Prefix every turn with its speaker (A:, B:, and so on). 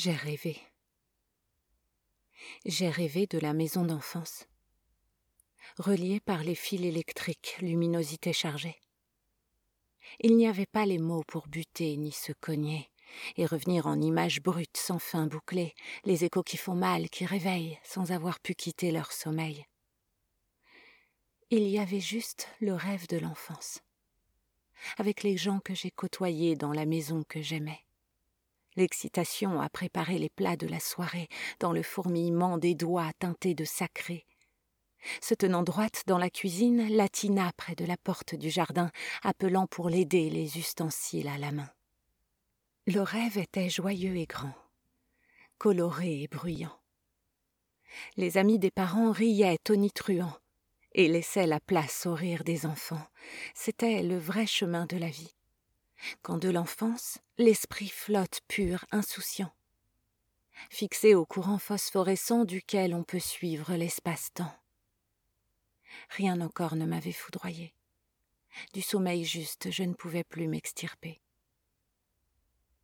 A: J'ai rêvé. J'ai rêvé de la maison d'enfance, reliée par les fils électriques, luminosité chargée. Il n'y avait pas les mots pour buter ni se cogner, et revenir en images brutes sans fin bouclées, les échos qui font mal, qui réveillent, sans avoir pu quitter leur sommeil. Il y avait juste le rêve de l'enfance, avec les gens que j'ai côtoyés dans la maison que j'aimais. L'excitation à préparer les plats de la soirée, dans le fourmillement des doigts teintés de sacré, se tenant droite dans la cuisine, Latina près de la porte du jardin, appelant pour l'aider les ustensiles à la main. Le rêve était joyeux et grand, coloré et bruyant. Les amis des parents riaient tonitruants et laissaient la place au rire des enfants. C'était le vrai chemin de la vie. Quand de l'enfance, l'esprit flotte pur, insouciant, fixé au courant phosphorescent duquel on peut suivre l'espace-temps rien encore ne m'avait foudroyé. Du sommeil juste, je ne pouvais plus m'extirper.